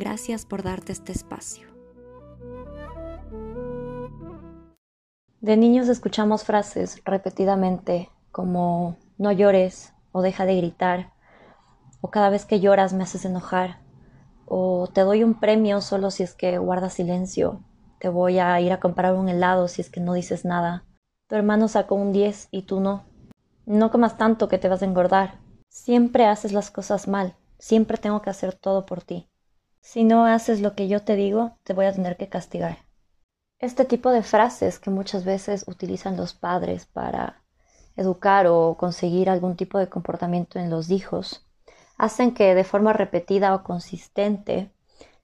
Gracias por darte este espacio. De niños escuchamos frases repetidamente como no llores o deja de gritar o cada vez que lloras me haces enojar o te doy un premio solo si es que guardas silencio, te voy a ir a comprar un helado si es que no dices nada. Tu hermano sacó un 10 y tú no. No comas tanto que te vas a engordar. Siempre haces las cosas mal, siempre tengo que hacer todo por ti. Si no haces lo que yo te digo, te voy a tener que castigar. Este tipo de frases que muchas veces utilizan los padres para educar o conseguir algún tipo de comportamiento en los hijos hacen que de forma repetida o consistente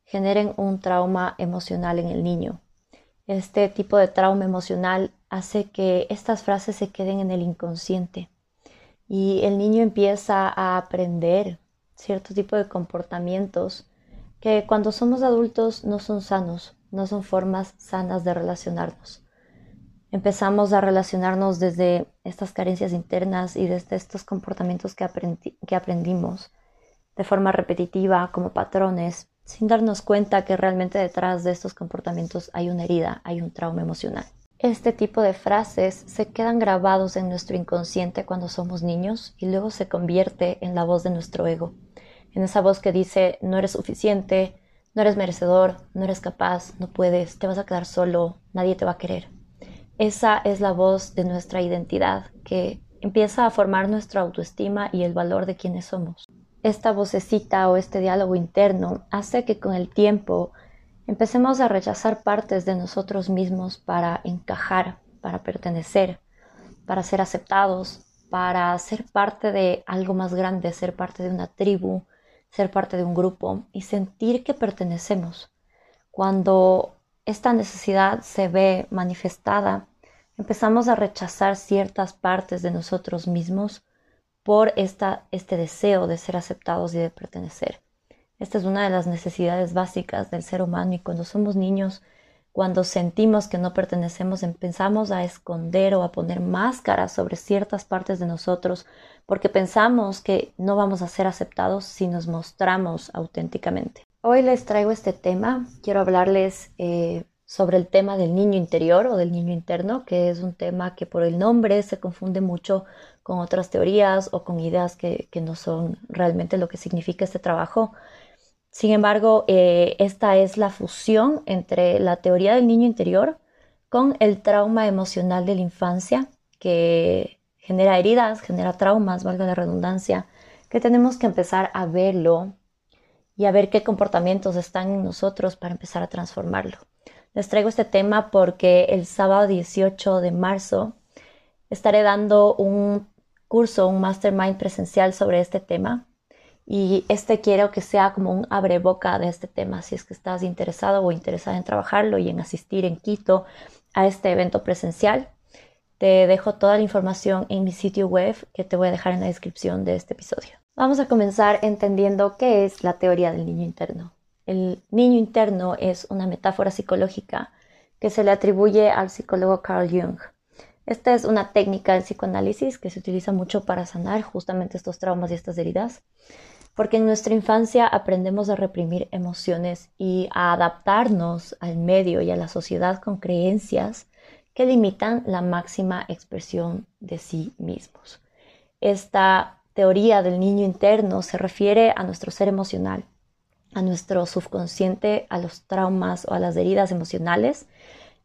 generen un trauma emocional en el niño. Este tipo de trauma emocional hace que estas frases se queden en el inconsciente y el niño empieza a aprender cierto tipo de comportamientos que cuando somos adultos no son sanos, no son formas sanas de relacionarnos. Empezamos a relacionarnos desde estas carencias internas y desde estos comportamientos que, que aprendimos de forma repetitiva como patrones, sin darnos cuenta que realmente detrás de estos comportamientos hay una herida, hay un trauma emocional. Este tipo de frases se quedan grabados en nuestro inconsciente cuando somos niños y luego se convierte en la voz de nuestro ego, en esa voz que dice no eres suficiente, no eres merecedor, no eres capaz, no puedes, te vas a quedar solo, nadie te va a querer. Esa es la voz de nuestra identidad que empieza a formar nuestra autoestima y el valor de quienes somos esta vocecita o este diálogo interno hace que con el tiempo empecemos a rechazar partes de nosotros mismos para encajar, para pertenecer, para ser aceptados, para ser parte de algo más grande, ser parte de una tribu, ser parte de un grupo y sentir que pertenecemos. Cuando esta necesidad se ve manifestada, empezamos a rechazar ciertas partes de nosotros mismos por esta, este deseo de ser aceptados y de pertenecer. Esta es una de las necesidades básicas del ser humano y cuando somos niños, cuando sentimos que no pertenecemos, empezamos a esconder o a poner máscaras sobre ciertas partes de nosotros porque pensamos que no vamos a ser aceptados si nos mostramos auténticamente. Hoy les traigo este tema, quiero hablarles eh, sobre el tema del niño interior o del niño interno, que es un tema que por el nombre se confunde mucho con otras teorías o con ideas que, no son realmente lo que significa este trabajo. Sin embargo, eh, esta es la fusión entre la teoría del niño interior con el trauma emocional de la infancia, que genera heridas, genera traumas, valga la redundancia, que tenemos que empezar a verlo y a ver qué comportamientos están en nosotros para empezar a transformarlo. Les traigo este tema porque el sábado 18 de marzo estaré dando un curso, un mastermind presencial sobre este tema. Y este quiero que sea como un abreboca de este tema, si es que estás interesado o interesada en trabajarlo y en asistir en Quito a este evento presencial. Te dejo toda la información en mi sitio web que te voy a dejar en la descripción de este episodio. Vamos a comenzar entendiendo qué es la teoría del niño interno. El niño interno es una metáfora psicológica que se le atribuye al psicólogo Carl Jung. Esta es una técnica del psicoanálisis que se utiliza mucho para sanar justamente estos traumas y estas heridas, porque en nuestra infancia aprendemos a reprimir emociones y a adaptarnos al medio y a la sociedad con creencias que limitan la máxima expresión de sí mismos. Esta teoría del niño interno se refiere a nuestro ser emocional, a nuestro subconsciente, a los traumas o a las heridas emocionales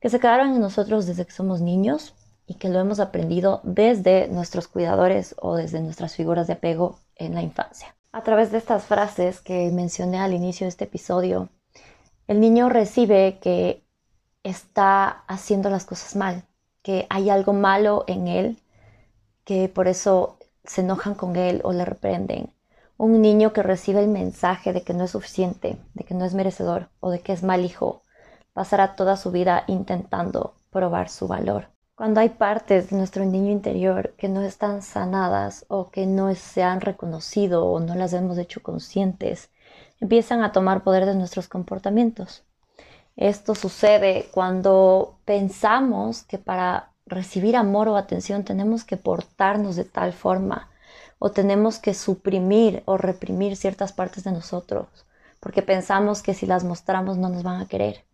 que se quedaron en nosotros desde que somos niños y que lo hemos aprendido desde nuestros cuidadores o desde nuestras figuras de apego en la infancia. A través de estas frases que mencioné al inicio de este episodio, el niño recibe que está haciendo las cosas mal, que hay algo malo en él, que por eso se enojan con él o le reprenden, Un niño que recibe el mensaje de que no es suficiente, de que no es merecedor o de que es mal hijo, pasará toda su vida intentando probar su valor. Cuando hay partes de nuestro niño interior que no están sanadas o que no se han reconocido o no las hemos hecho conscientes, empiezan a tomar poder de nuestros comportamientos. Esto sucede cuando pensamos que para recibir amor o atención tenemos que portarnos de tal forma o tenemos que suprimir o reprimir ciertas partes de nosotros porque pensamos que si las mostramos no nos van a querer.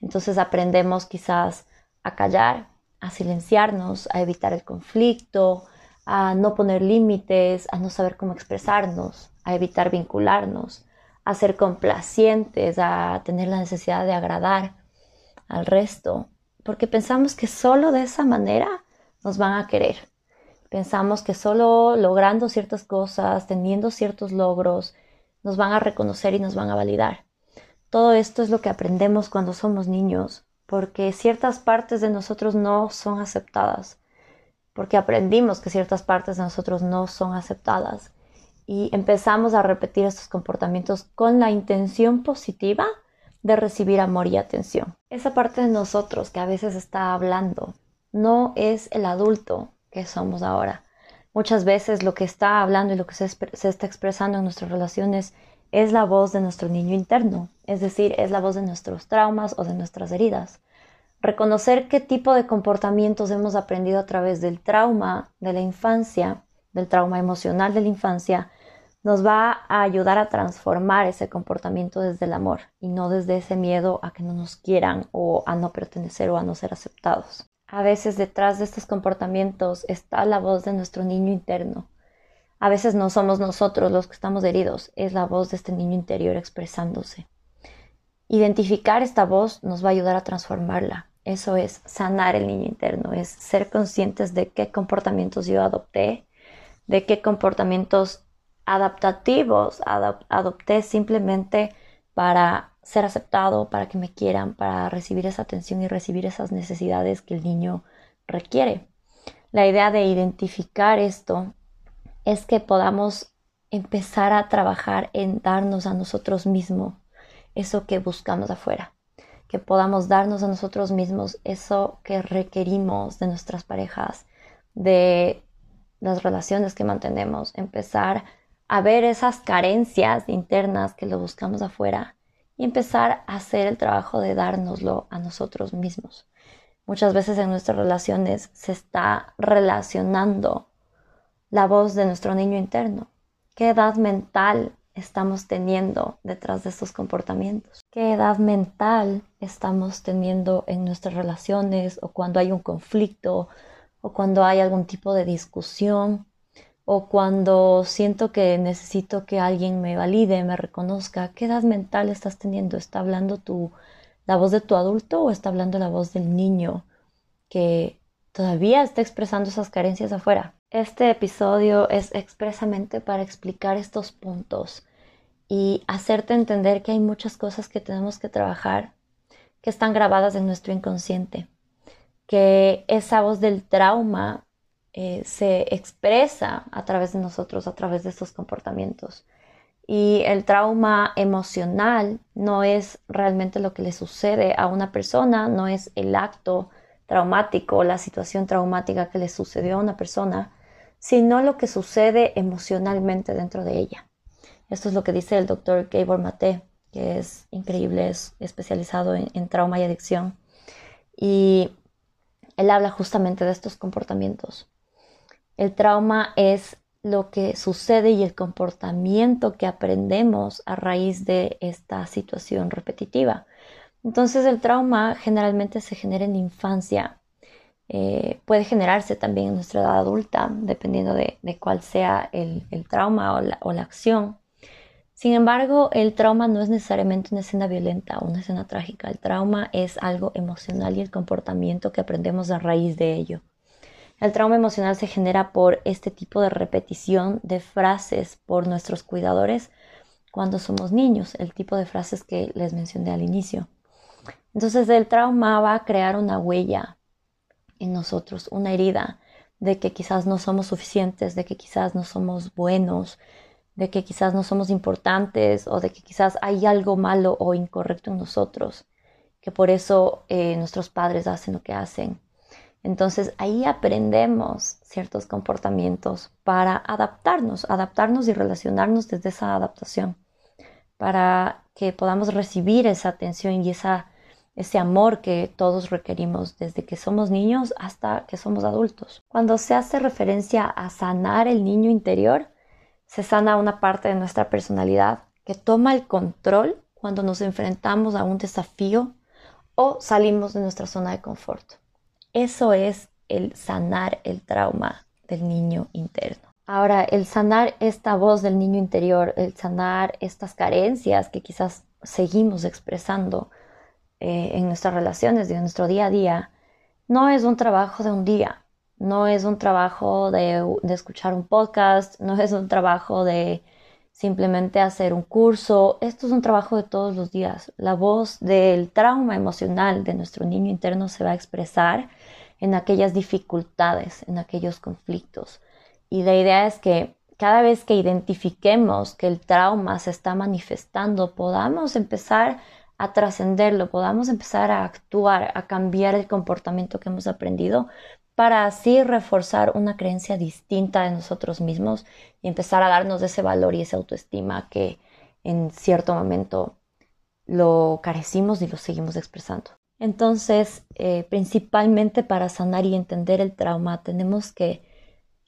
Entonces aprendemos quizás a callar, a silenciarnos, a evitar el conflicto, a no poner límites, a no saber cómo expresarnos, a evitar vincularnos, a ser complacientes, a tener la necesidad de agradar al resto, porque pensamos que solo de esa manera nos van a querer. Pensamos que solo logrando ciertas cosas, teniendo ciertos logros, nos van a reconocer y nos van a validar. Todo esto es lo que aprendemos cuando somos niños, porque ciertas partes de nosotros no son aceptadas, porque aprendimos que ciertas partes de nosotros no son aceptadas y empezamos a repetir estos comportamientos con la intención positiva de recibir amor y atención. Esa parte de nosotros que a veces está hablando no es el adulto que somos ahora. Muchas veces lo que está hablando y lo que se, se está expresando en nuestras relaciones es la voz de nuestro niño interno, es decir, es la voz de nuestros traumas o de nuestras heridas. Reconocer qué tipo de comportamientos hemos aprendido a través del trauma de la infancia del trauma emocional de la infancia, nos va a ayudar a transformar ese comportamiento desde el amor y no desde ese miedo a que no nos quieran o a no pertenecer o a no ser aceptados. A veces detrás de estos comportamientos está la voz de nuestro niño interno. A veces no somos nosotros los que estamos heridos, es la voz de este niño interior expresándose. Identificar esta voz nos va a ayudar a transformarla. Eso es sanar el niño interno, es ser conscientes de qué comportamientos yo adopté, de qué comportamientos adaptativos adopté simplemente para ser aceptado, para que me quieran, para recibir esa atención y recibir esas necesidades que el niño requiere. La idea de identificar esto es que podamos empezar a trabajar en darnos a nosotros mismos eso que buscamos afuera, que podamos darnos a nosotros mismos eso que requerimos de nuestras parejas, de las relaciones que mantenemos, empezar a ver esas carencias internas que lo buscamos afuera y empezar a hacer el trabajo de dárnoslo a nosotros mismos. Muchas veces en nuestras relaciones se está relacionando la voz de nuestro niño interno. ¿Qué edad mental estamos teniendo detrás de estos comportamientos? ¿Qué edad mental estamos teniendo en nuestras relaciones o cuando hay un conflicto o cuando hay algún tipo de discusión o cuando siento que necesito que alguien me valide, me reconozca, ¿qué edad mental estás teniendo? ¿Está hablando tu, la voz de tu adulto o está hablando la voz del niño que todavía está expresando esas carencias afuera? Este episodio es expresamente para explicar estos puntos y hacerte entender que hay muchas cosas que tenemos que trabajar que están grabadas en nuestro inconsciente que esa voz del trauma eh, se expresa a través de nosotros, a través de estos comportamientos. Y el trauma emocional no es realmente lo que le sucede a una persona, no es el acto traumático, la situación traumática que le sucedió a una persona, sino lo que sucede emocionalmente dentro de ella. Esto es lo que dice el doctor Gabor Mate, que es increíble, es especializado en, en trauma y adicción. Y él habla justamente de estos comportamientos. El trauma es lo que sucede y el comportamiento que aprendemos a raíz de esta situación repetitiva. Entonces el trauma generalmente se genera en la infancia. Eh, puede generarse también en nuestra edad adulta, dependiendo de, cuál sea el, trauma o la acción. Sin embargo, el trauma no es necesariamente una escena violenta o una escena trágica. El trauma es algo emocional y el comportamiento que aprendemos a raíz de ello. El trauma emocional se genera por este tipo de repetición de frases por nuestros cuidadores cuando somos niños, el tipo de frases que les mencioné al inicio. Entonces el trauma va a crear una huella nosotros, una herida de que quizás no somos suficientes, de que quizás no somos buenos, de que quizás no somos importantes o de que quizás hay algo malo o incorrecto en nosotros, que por eso eh, nuestros padres hacen lo que hacen. Entonces ahí aprendemos ciertos comportamientos para adaptarnos, adaptarnos y relacionarnos desde esa adaptación, para que podamos recibir esa atención y esa, ese amor que todos requerimos desde que somos niños hasta que somos adultos. Cuando se hace referencia a sanar el niño interior, se sana una parte de nuestra personalidad que toma el control cuando nos enfrentamos a un desafío o salimos de nuestra zona de confort. Eso es el sanar el trauma del niño interno. Ahora, el sanar esta voz del niño interior, el sanar estas carencias que quizás seguimos expresando eh, en nuestras relaciones, en nuestro día a día, no es un trabajo de un día, no es un trabajo de, de escuchar un podcast, no es un trabajo de simplemente hacer un curso. Esto es un trabajo de todos los días. La voz del trauma emocional de nuestro niño interno se va a expresar en aquellas dificultades, en aquellos conflictos. Y la idea es que cada vez que identifiquemos que el trauma se está manifestando, podamos empezar a trascenderlo, podamos empezar a actuar, a cambiar el comportamiento que hemos aprendido para así reforzar una creencia distinta de nosotros mismos y empezar a darnos ese valor y esa autoestima que en cierto momento lo carecimos y lo seguimos expresando. Entonces, eh, principalmente para sanar y entender el trauma, tenemos que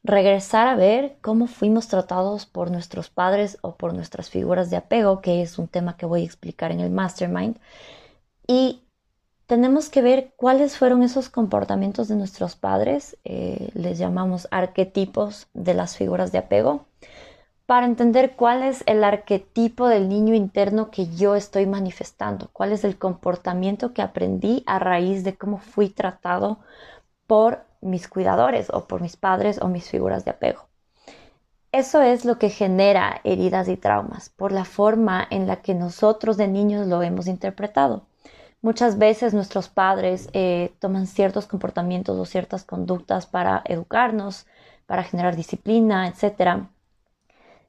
regresar a ver cómo fuimos tratados por nuestros padres o por nuestras figuras de apego, que es un tema que voy a explicar en el mastermind. Y tenemos que ver cuáles fueron esos comportamientos de nuestros padres, eh, les llamamos arquetipos de las figuras de apego, para entender cuál es el arquetipo del niño interno que yo estoy manifestando, cuál es el comportamiento que aprendí a raíz de cómo fui tratado por mis cuidadores o por mis padres o mis figuras de apego. Eso es lo que genera heridas y traumas, por la forma en la que nosotros de niños lo hemos interpretado. Muchas veces nuestros padres eh, toman ciertos comportamientos o ciertas conductas para educarnos, para generar disciplina, etc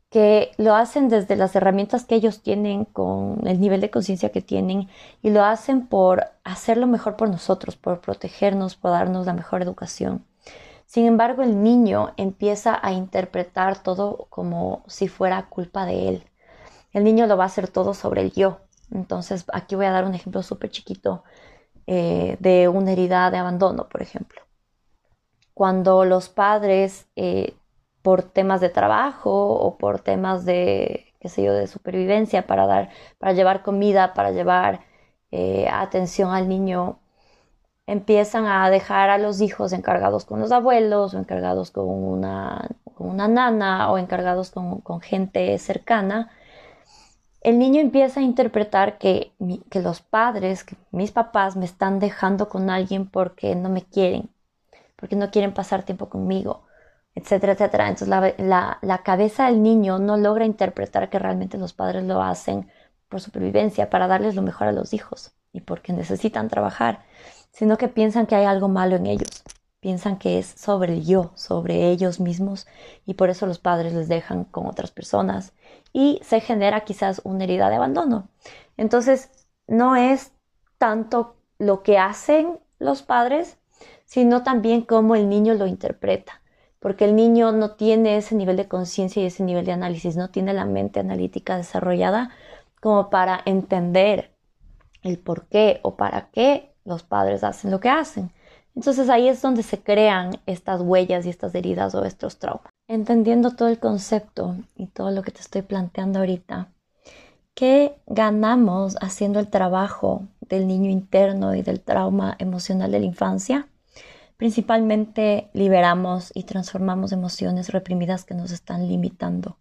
que lo hacen desde las herramientas que ellos tienen, con el nivel de conciencia que tienen, y lo hacen por hacerlo mejor por nosotros, por protegernos, por darnos la mejor educación. Sin embargo, el niño empieza a interpretar todo como si fuera culpa de él. El niño lo va a hacer todo sobre el yo. Entonces, aquí voy a dar un ejemplo súper chiquito eh, de una herida de abandono, por ejemplo. Cuando los padres eh, por temas de trabajo o por temas de, qué sé yo, de supervivencia para dar, para llevar comida, para llevar eh, atención al niño, empiezan a dejar a los hijos encargados con los abuelos o encargados con una, una nana o encargados con, con, gente cercana, el niño empieza a interpretar que, que los padres, mis papás me están dejando con alguien porque no me quieren, porque no quieren pasar tiempo conmigo etcétera, etcétera. Entonces la, cabeza del niño no logra interpretar que realmente los padres lo hacen por supervivencia, para darles lo mejor a los hijos y porque necesitan trabajar, sino que piensan que hay algo malo en ellos, piensan que es sobre el yo, sobre ellos mismos y por eso los padres les dejan con otras personas y se genera quizás una herida de abandono. Entonces no es tanto lo que hacen los padres, sino también cómo el niño lo interpreta porque el niño no tiene ese nivel de conciencia y ese nivel de análisis, no tiene la mente analítica desarrollada como para entender el por qué o para qué los padres hacen lo que hacen. Entonces ahí es donde se crean estas huellas y estas heridas o estos traumas. Entendiendo todo el concepto y todo lo que te estoy planteando ahorita, ¿qué ganamos haciendo el trabajo del niño interno y del trauma emocional de la infancia? Principalmente liberamos y transformamos emociones reprimidas que nos están limitando.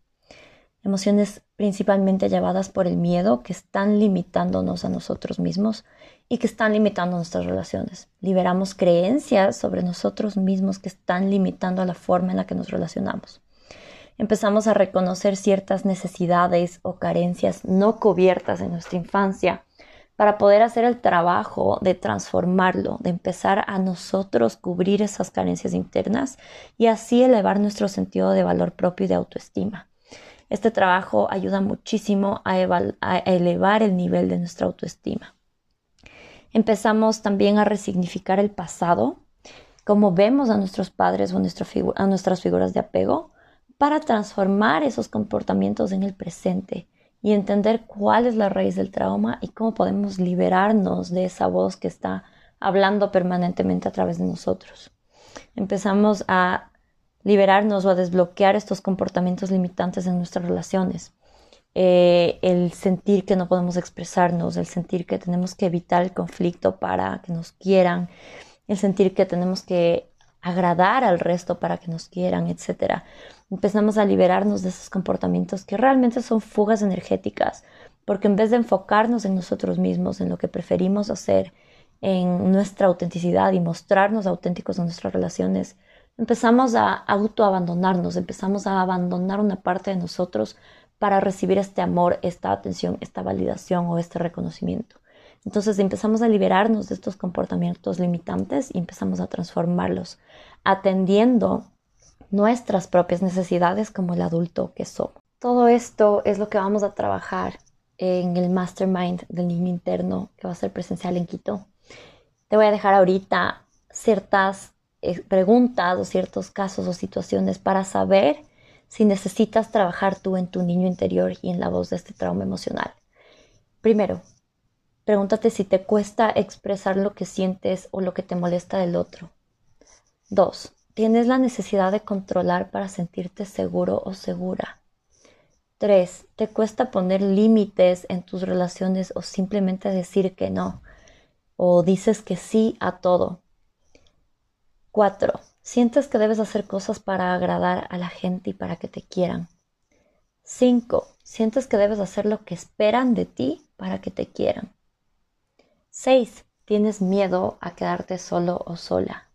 Emociones principalmente llevadas por el miedo que están limitándonos a nosotros mismos y que están limitando nuestras relaciones. Liberamos creencias sobre nosotros mismos que están limitando la forma en la que nos relacionamos. Empezamos a reconocer ciertas necesidades o carencias no cubiertas en nuestra infancia para poder hacer el trabajo de transformarlo, de empezar a nosotros cubrir esas carencias internas y así elevar nuestro sentido de valor propio y de autoestima. Este trabajo ayuda muchísimo a, elevar el nivel de nuestra autoestima. Empezamos también a resignificar el pasado, cómo vemos a nuestros padres o a nuestras figuras de apego, para transformar esos comportamientos en el presente y entender cuál es la raíz del trauma y cómo podemos liberarnos de esa voz que está hablando permanentemente a través de nosotros. Empezamos a liberarnos o a desbloquear estos comportamientos limitantes en nuestras relaciones. Eh, el sentir que no podemos expresarnos, el sentir que tenemos que evitar el conflicto para que nos quieran, el sentir que tenemos que agradar al resto para que nos quieran, etc. Empezamos a liberarnos de esos comportamientos que realmente son fugas energéticas, porque en vez de enfocarnos en nosotros mismos, en lo que preferimos hacer, en nuestra autenticidad y mostrarnos auténticos en nuestras relaciones, empezamos a autoabandonarnos, empezamos a abandonar una parte de nosotros para recibir este amor, esta atención, esta validación o este reconocimiento. Entonces empezamos a liberarnos de estos comportamientos limitantes y empezamos a transformarlos, atendiendo nuestras propias necesidades como el adulto que somos. Todo esto es lo que vamos a trabajar en el mastermind del niño interno que va a ser presencial en Quito. Te voy a dejar ahorita ciertas eh, preguntas o ciertos casos o situaciones para saber si necesitas trabajar tú en tu niño interior y en la voz de este trauma emocional. Primero, pregúntate si te cuesta expresar lo que sientes o lo que te molesta del otro. Dos, ¿tienes la necesidad de controlar para sentirte seguro o segura? Tres, ¿te cuesta poner límites en tus relaciones o simplemente decir que no? ¿O dices que sí a todo? Cuatro, Sientes que debes hacer cosas para agradar a la gente y para que te quieran. 5. Sientes que debes hacer lo que esperan de ti para que te quieran. 6. Tienes miedo a quedarte solo o sola.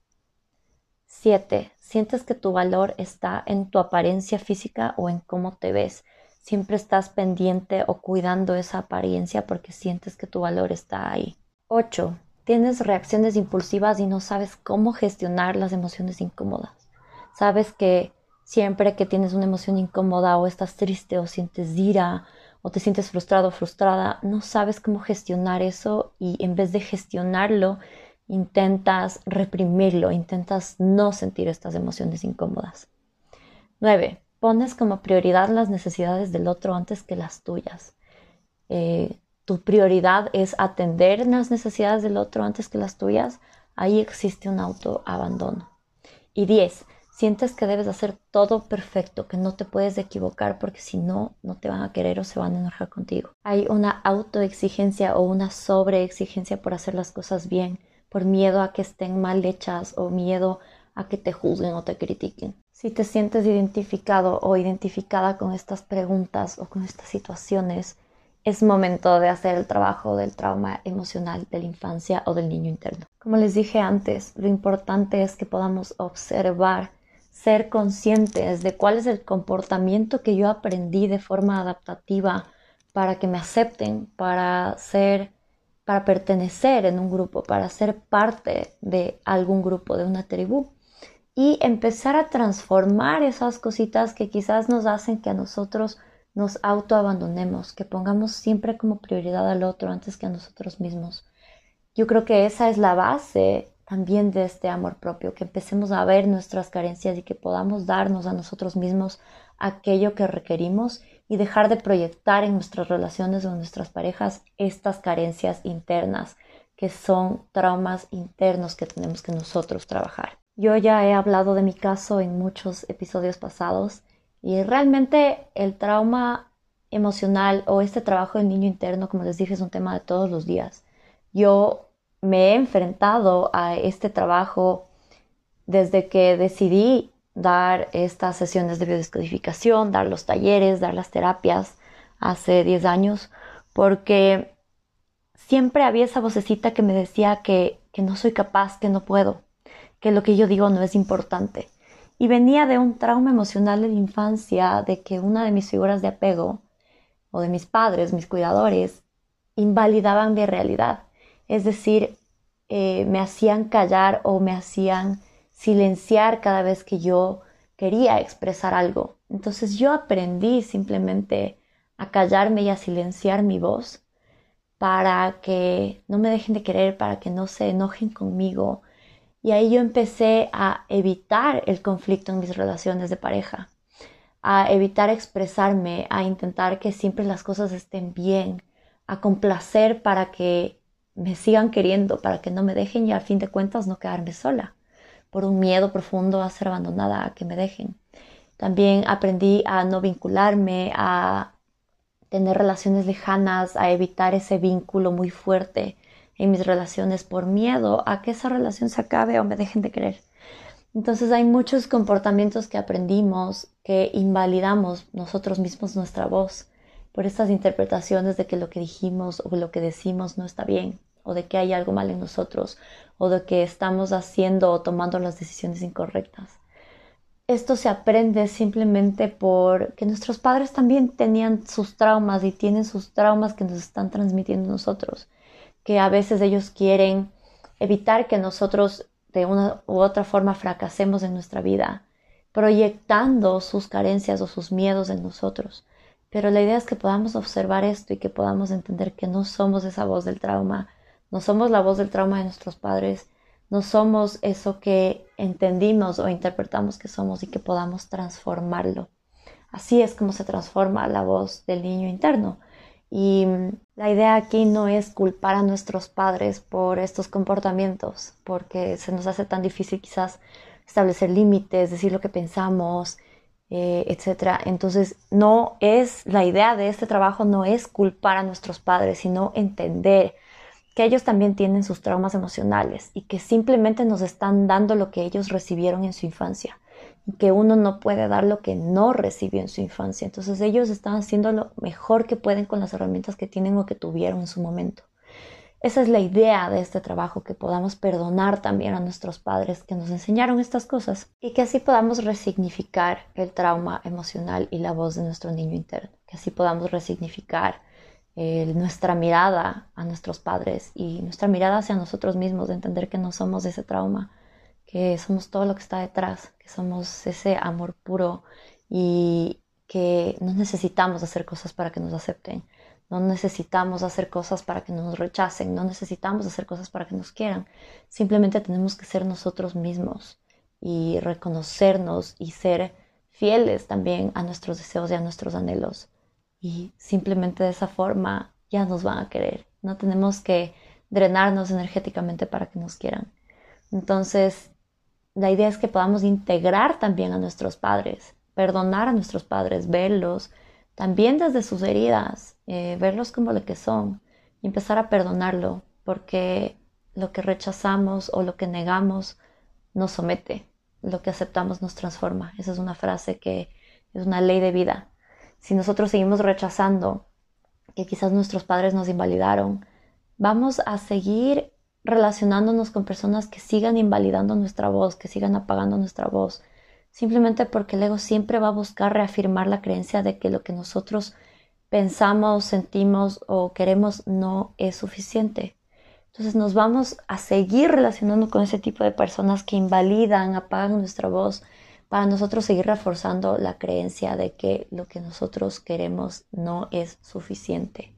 7. Sientes que tu valor está en tu apariencia física o en cómo te ves. Siempre estás pendiente o cuidando esa apariencia porque sientes que tu valor está ahí. 8 tienes reacciones impulsivas y no sabes cómo gestionar las emociones incómodas. Sabes que siempre que tienes una emoción incómoda o estás triste o sientes ira o te sientes frustrado o frustrada, no sabes cómo gestionar eso y en vez de gestionarlo, intentas reprimirlo, intentas no sentir estas emociones incómodas. 9. Pones como prioridad las necesidades del otro antes que las tuyas. Eh, tu prioridad es atender las necesidades del otro antes que las tuyas, ahí existe un autoabandono. Y 10. Sientes que debes hacer todo perfecto, que no te puedes equivocar porque si no, no te van a querer o se van a enojar contigo. Hay una autoexigencia o una sobreexigencia por hacer las cosas bien, por miedo a que estén mal hechas o miedo a que te juzguen o te critiquen. Si te sientes identificado o identificada con estas preguntas o con estas situaciones, es momento de hacer el trabajo del trauma emocional de la infancia o del niño interno. Como les dije antes, lo importante es que podamos observar, ser conscientes de cuál es el comportamiento que yo aprendí de forma adaptativa para que me acepten, para ser, para pertenecer en un grupo, para ser parte de algún grupo, de una tribu y empezar a transformar esas cositas que quizás nos hacen que a nosotros nos autoabandonemos, que pongamos siempre como prioridad al otro antes que a nosotros mismos. Yo creo que esa es la base también de este amor propio, que empecemos a ver nuestras carencias y que podamos darnos a nosotros mismos aquello que requerimos y dejar de proyectar en nuestras relaciones o en nuestras parejas estas carencias internas, que son traumas internos que tenemos que nosotros trabajar. Yo ya he hablado de mi caso en muchos episodios pasados y realmente el trauma emocional o este trabajo del niño interno, como les dije, es un tema de todos los días. Yo me he enfrentado a este trabajo desde que decidí dar estas sesiones de biodescodificación, dar los talleres, dar las terapias hace 10 años, porque siempre había esa vocecita que me decía que, que no soy capaz, que no puedo, que lo que yo digo no es importante. Y venía de un trauma emocional de la infancia, de que una de mis figuras de apego, o de mis padres, mis cuidadores, invalidaban mi realidad. Es decir, eh, me hacían callar o me hacían silenciar cada vez que yo quería expresar algo. Entonces yo aprendí simplemente a callarme y a silenciar mi voz para que no me dejen de querer, para que no se enojen conmigo. Y ahí yo empecé a evitar el conflicto en mis relaciones de pareja, a evitar expresarme, a intentar que siempre las cosas estén bien, a complacer para que me sigan queriendo, para que no me dejen y al fin de cuentas no quedarme sola por un miedo profundo a ser abandonada, a que me dejen. También aprendí a no vincularme, a tener relaciones lejanas, a evitar ese vínculo muy fuerte en mis relaciones por miedo a que esa relación se acabe o me dejen de querer. Entonces hay muchos comportamientos que aprendimos que invalidamos nosotros mismos nuestra voz por estas interpretaciones de que lo que dijimos o lo que decimos no está bien o de que hay algo mal en nosotros o de que estamos haciendo o tomando las decisiones incorrectas. Esto se aprende simplemente porque nuestros padres también tenían sus traumas y tienen sus traumas que nos están transmitiendo nosotros, que a veces ellos quieren evitar que nosotros de una u otra forma fracasemos en nuestra vida, proyectando sus carencias o sus miedos en nosotros. Pero la idea es que podamos observar esto y que podamos entender que no somos esa voz del trauma, no somos la voz del trauma de nuestros padres, no somos eso que entendimos o interpretamos que somos y que podamos transformarlo. Así es como se transforma la voz del niño interno. Y mm, la idea aquí no es culpar a nuestros padres por estos comportamientos, porque se nos hace tan difícil quizás establecer límites, decir lo que pensamos, eh, etc. Entonces, no es la idea de este trabajo, no es culpar a nuestros padres, sino entender que ellos también tienen sus traumas emocionales y que simplemente nos están dando lo que ellos recibieron en su infancia y que uno no puede dar lo que no recibió en su infancia. Entonces ellos están haciendo lo mejor que pueden con las herramientas que tienen o que tuvieron en su momento. Esa es la idea de este trabajo, que podamos perdonar también a nuestros padres que nos enseñaron estas cosas y que así podamos resignificar el trauma emocional y la voz de nuestro niño interno, que así podamos resignificar nuestra mirada a nuestros padres y nuestra mirada hacia nosotros mismos, de entender que no somos ese trauma, que somos todo lo que está detrás, que somos ese amor puro y que no necesitamos hacer cosas para que nos acepten, no necesitamos hacer cosas para que nos rechacen, no necesitamos hacer cosas para que nos quieran, simplemente tenemos que ser nosotros mismos y reconocernos y ser fieles también a nuestros deseos y a nuestros anhelos y simplemente de esa forma ya nos van a querer. No tenemos que drenarnos energéticamente para que nos quieran. Entonces, la idea es que podamos integrar también a nuestros padres, perdonar a nuestros padres, verlos también desde sus heridas, eh, verlos como lo que son y empezar a perdonarlo, porque lo que rechazamos o lo que negamos nos somete, lo que aceptamos nos transforma. Esa es una frase que es una ley de vida si nosotros seguimos rechazando que quizás nuestros padres nos invalidaron, vamos a seguir relacionándonos con personas que sigan invalidando nuestra voz, que sigan apagando nuestra voz, simplemente porque el ego siempre va a buscar reafirmar la creencia de que lo que nosotros pensamos, sentimos o queremos no es suficiente. Entonces nos vamos a seguir relacionando con ese tipo de personas que invalidan, apagan nuestra voz, para nosotros seguir reforzando la creencia de que lo que nosotros queremos no es suficiente.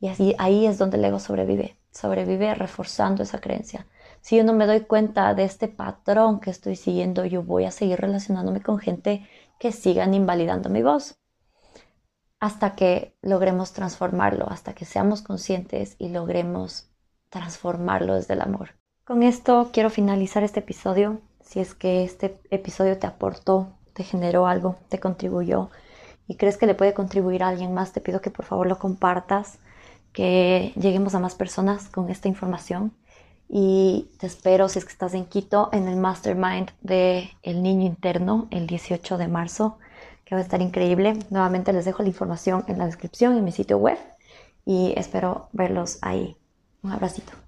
Y así ahí es donde el ego sobrevive, sobrevive reforzando esa creencia. Si yo no me doy cuenta de este patrón que estoy siguiendo, yo voy a seguir relacionándome con gente que sigan invalidando mi voz. Hasta que logremos transformarlo, hasta que seamos conscientes y logremos transformarlo desde el amor. Con esto quiero finalizar este episodio si es que este episodio te aportó, te generó algo, te contribuyó y crees que le puede contribuir a alguien más, te pido que por favor lo compartas, que lleguemos a más personas con esta información. Y te espero, si es que estás en Quito, en el Mastermind de El Niño Interno el 18 de marzo, que va a estar increíble. Nuevamente les dejo la información en la descripción en mi sitio web y espero verlos ahí. Un abracito.